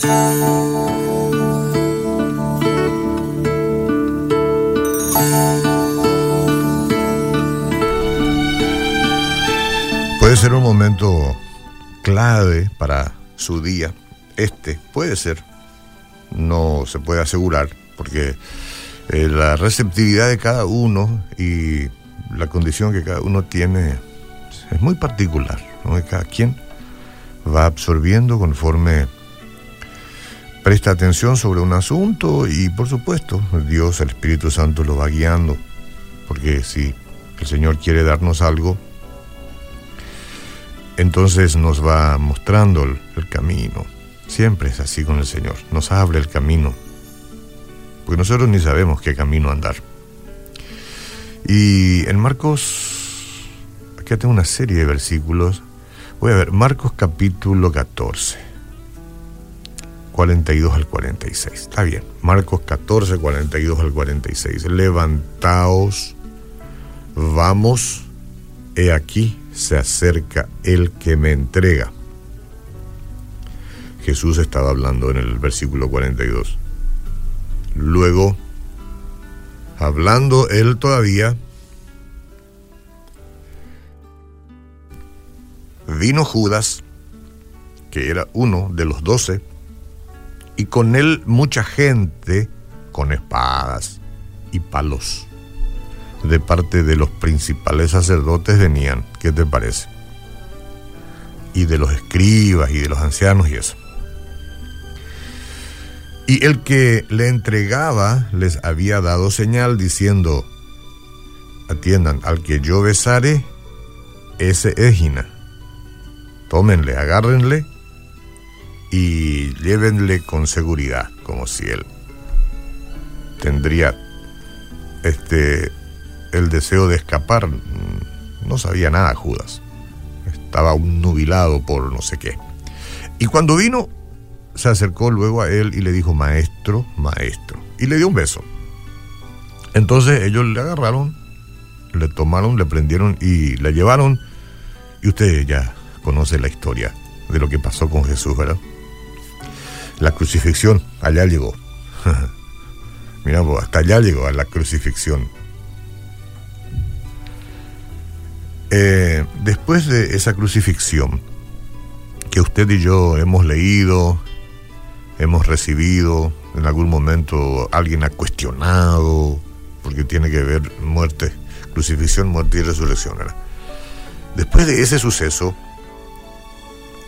Puede ser un momento clave para su día. Este puede ser, no se puede asegurar, porque eh, la receptividad de cada uno y la condición que cada uno tiene es muy particular. Cada quien va absorbiendo conforme presta atención sobre un asunto y por supuesto Dios, el Espíritu Santo lo va guiando, porque si el Señor quiere darnos algo, entonces nos va mostrando el, camino. Siempre es así con el Señor, nos abre el camino, porque nosotros ni sabemos qué camino andar. Y en Marcos, aquí tengo una serie de versículos, voy a ver, Marcos capítulo 14. 42 al 46. Está bien. Marcos 14, 42 al 46. Levantaos, vamos, he aquí se acerca el que me entrega. Jesús estaba hablando en el versículo 42. Luego, hablando él todavía, vino Judas, que era uno de los doce, y con él mucha gente con espadas y palos de parte de los principales sacerdotes venían, ¿qué te parece? Y de los escribas y de los ancianos y eso. Y el que le entregaba les había dado señal diciendo, atiendan, al que yo besare, ese es Gina. Tómenle, agárrenle y llévenle con seguridad, como si él tendría este el deseo de escapar. No sabía nada Judas. Estaba un nubilado por no sé qué. Y cuando vino, se acercó luego a él y le dijo, maestro, maestro. Y le dio un beso. Entonces ellos le agarraron, le tomaron, le prendieron y le llevaron. Y usted ya conoce la historia de lo que pasó con Jesús, ¿verdad? La crucifixión, allá llegó. Mira, hasta allá llegó a la crucifixión. Eh, después de esa crucifixión que usted y yo hemos leído, hemos recibido, en algún momento alguien ha cuestionado, porque tiene que ver muerte, crucifixión, muerte y resurrección. Después de ese suceso,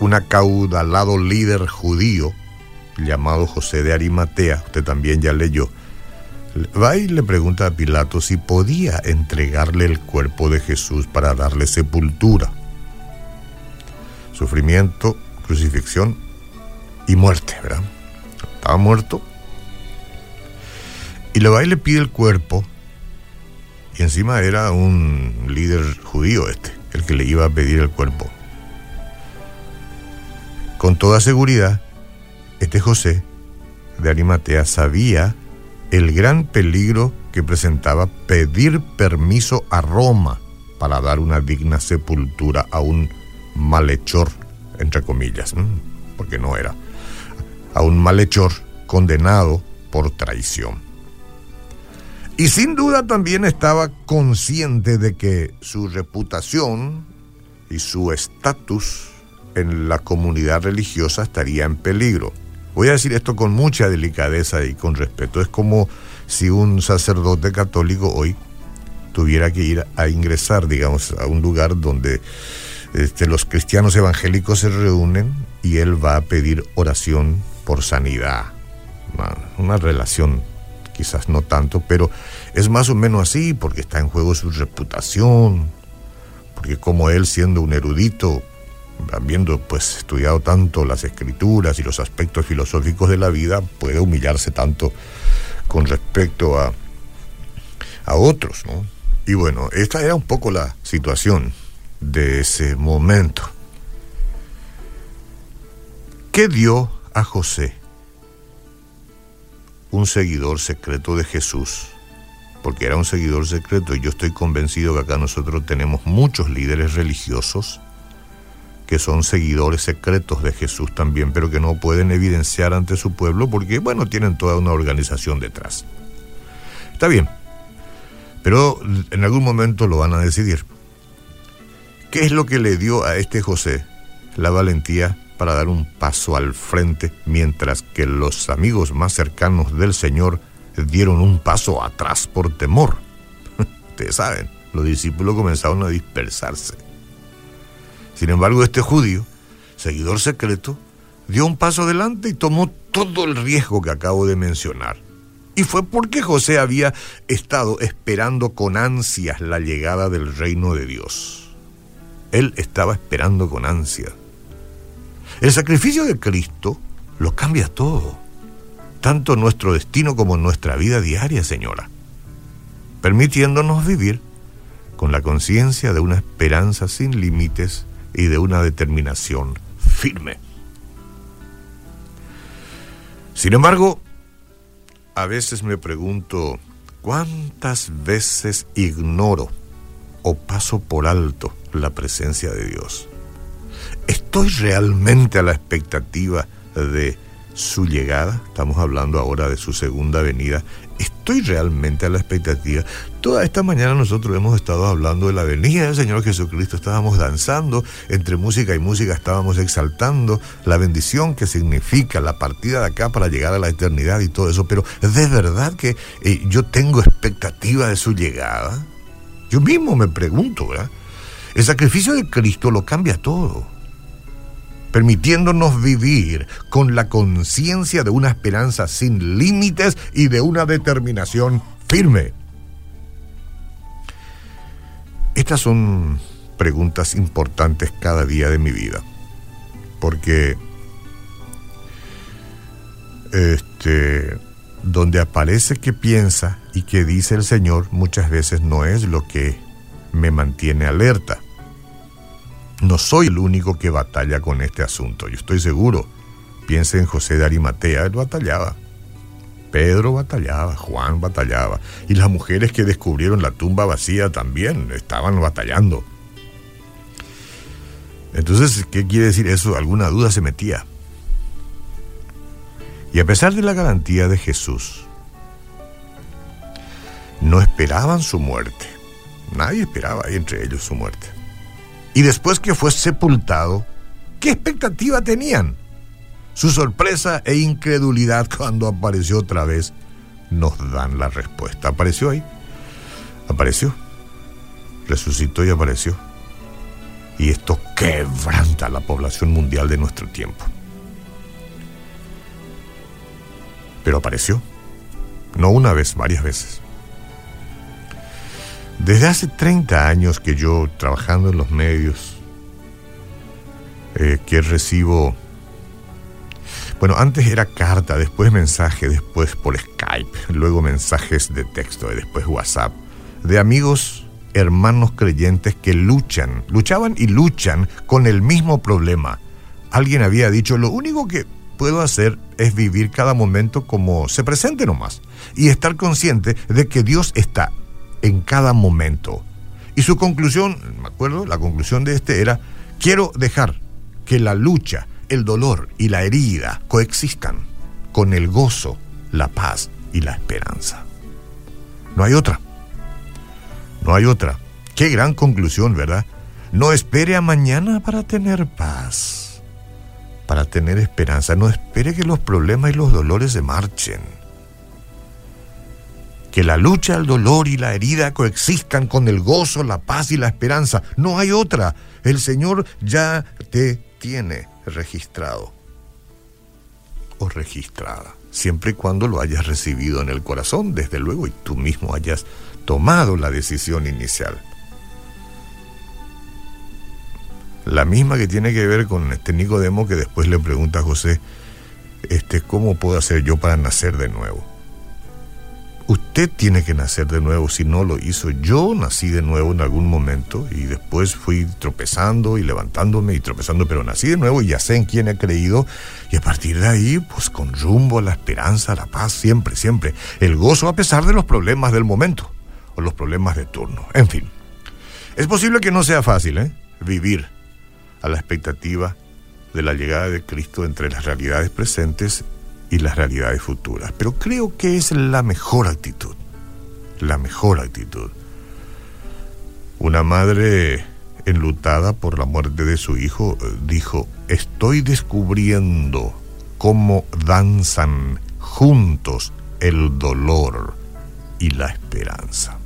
un acaudalado líder judío llamado José de Arimatea, usted también ya leyó, va y le pregunta a Pilato si podía entregarle el cuerpo de Jesús para darle sepultura. Sufrimiento, crucifixión y muerte, ¿verdad? Estaba muerto. Y le va y le pide el cuerpo. Y encima era un líder judío este, el que le iba a pedir el cuerpo. Con toda seguridad, este José de Arimatea sabía el gran peligro que presentaba pedir permiso a Roma para dar una digna sepultura a un malhechor, entre comillas, porque no era, a un malhechor condenado por traición. Y sin duda también estaba consciente de que su reputación y su estatus en la comunidad religiosa estaría en peligro. Voy a decir esto con mucha delicadeza y con respeto. Es como si un sacerdote católico hoy tuviera que ir a ingresar, digamos, a un lugar donde este, los cristianos evangélicos se reúnen y él va a pedir oración por sanidad. Una, una relación, quizás no tanto, pero es más o menos así porque está en juego su reputación, porque como él siendo un erudito, habiendo pues estudiado tanto las escrituras y los aspectos filosóficos de la vida, puede humillarse tanto con respecto a, a otros, ¿no? Y bueno, esta era un poco la situación de ese momento. ¿Qué dio a José, un seguidor secreto de Jesús? Porque era un seguidor secreto y yo estoy convencido que acá nosotros tenemos muchos líderes religiosos que son seguidores secretos de Jesús también, pero que no pueden evidenciar ante su pueblo porque, bueno, tienen toda una organización detrás. Está bien, pero en algún momento lo van a decidir. ¿Qué es lo que le dio a este José la valentía para dar un paso al frente mientras que los amigos más cercanos del Señor dieron un paso atrás por temor? Ustedes saben, los discípulos comenzaron a dispersarse. Sin embargo, este judío, seguidor secreto, dio un paso adelante y tomó todo el riesgo que acabo de mencionar. Y fue porque José había estado esperando con ansias la llegada del reino de Dios. Él estaba esperando con ansias. El sacrificio de Cristo lo cambia todo, tanto nuestro destino como nuestra vida diaria, señora, permitiéndonos vivir con la conciencia de una esperanza sin límites y de una determinación firme. Sin embargo, a veces me pregunto, ¿cuántas veces ignoro o paso por alto la presencia de Dios? ¿Estoy realmente a la expectativa de su llegada? Estamos hablando ahora de su segunda venida. ¿Estoy realmente a la expectativa? Toda esta mañana nosotros hemos estado hablando de la venida del Señor Jesucristo, estábamos danzando, entre música y música estábamos exaltando la bendición que significa la partida de acá para llegar a la eternidad y todo eso, pero ¿de verdad que eh, yo tengo expectativa de su llegada? Yo mismo me pregunto, ¿verdad? El sacrificio de Cristo lo cambia todo permitiéndonos vivir con la conciencia de una esperanza sin límites y de una determinación firme. Estas son preguntas importantes cada día de mi vida, porque este, donde aparece que piensa y que dice el Señor muchas veces no es lo que me mantiene alerta no soy el único que batalla con este asunto, yo estoy seguro. Piense en José de Arimatea, él batallaba. Pedro batallaba, Juan batallaba, y las mujeres que descubrieron la tumba vacía también estaban batallando. Entonces, ¿qué quiere decir eso? Alguna duda se metía. Y a pesar de la garantía de Jesús, no esperaban su muerte. Nadie esperaba entre ellos su muerte. Y después que fue sepultado, ¿qué expectativa tenían? Su sorpresa e incredulidad cuando apareció otra vez nos dan la respuesta. Apareció ahí. Apareció. Resucitó y apareció. Y esto quebranta la población mundial de nuestro tiempo. Pero apareció. No una vez, varias veces. Desde hace 30 años que yo trabajando en los medios, eh, que recibo, bueno, antes era carta, después mensaje, después por Skype, luego mensajes de texto y después WhatsApp, de amigos, hermanos creyentes que luchan, luchaban y luchan con el mismo problema. Alguien había dicho, lo único que puedo hacer es vivir cada momento como se presente nomás y estar consciente de que Dios está en cada momento. Y su conclusión, me acuerdo, la conclusión de este era, quiero dejar que la lucha, el dolor y la herida coexistan con el gozo, la paz y la esperanza. No hay otra. No hay otra. Qué gran conclusión, ¿verdad? No espere a mañana para tener paz, para tener esperanza. No espere que los problemas y los dolores se marchen que la lucha, el dolor y la herida coexistan con el gozo, la paz y la esperanza. No hay otra. El Señor ya te tiene registrado o registrada, siempre y cuando lo hayas recibido en el corazón, desde luego, y tú mismo hayas tomado la decisión inicial. La misma que tiene que ver con este Nicodemo que después le pregunta a José, este, ¿cómo puedo hacer yo para nacer de nuevo? Usted tiene que nacer de nuevo si no lo hizo. Yo nací de nuevo en algún momento y después fui tropezando y levantándome y tropezando, pero nací de nuevo y ya sé en quién he creído. Y a partir de ahí, pues con rumbo a la esperanza, a la paz, siempre, siempre. El gozo a pesar de los problemas del momento o los problemas de turno. En fin, es posible que no sea fácil, ¿eh? Vivir a la expectativa de la llegada de Cristo entre las realidades presentes y las realidades futuras. Pero creo que es la mejor actitud, la mejor actitud. Una madre enlutada por la muerte de su hijo dijo, estoy descubriendo cómo danzan juntos el dolor y la esperanza.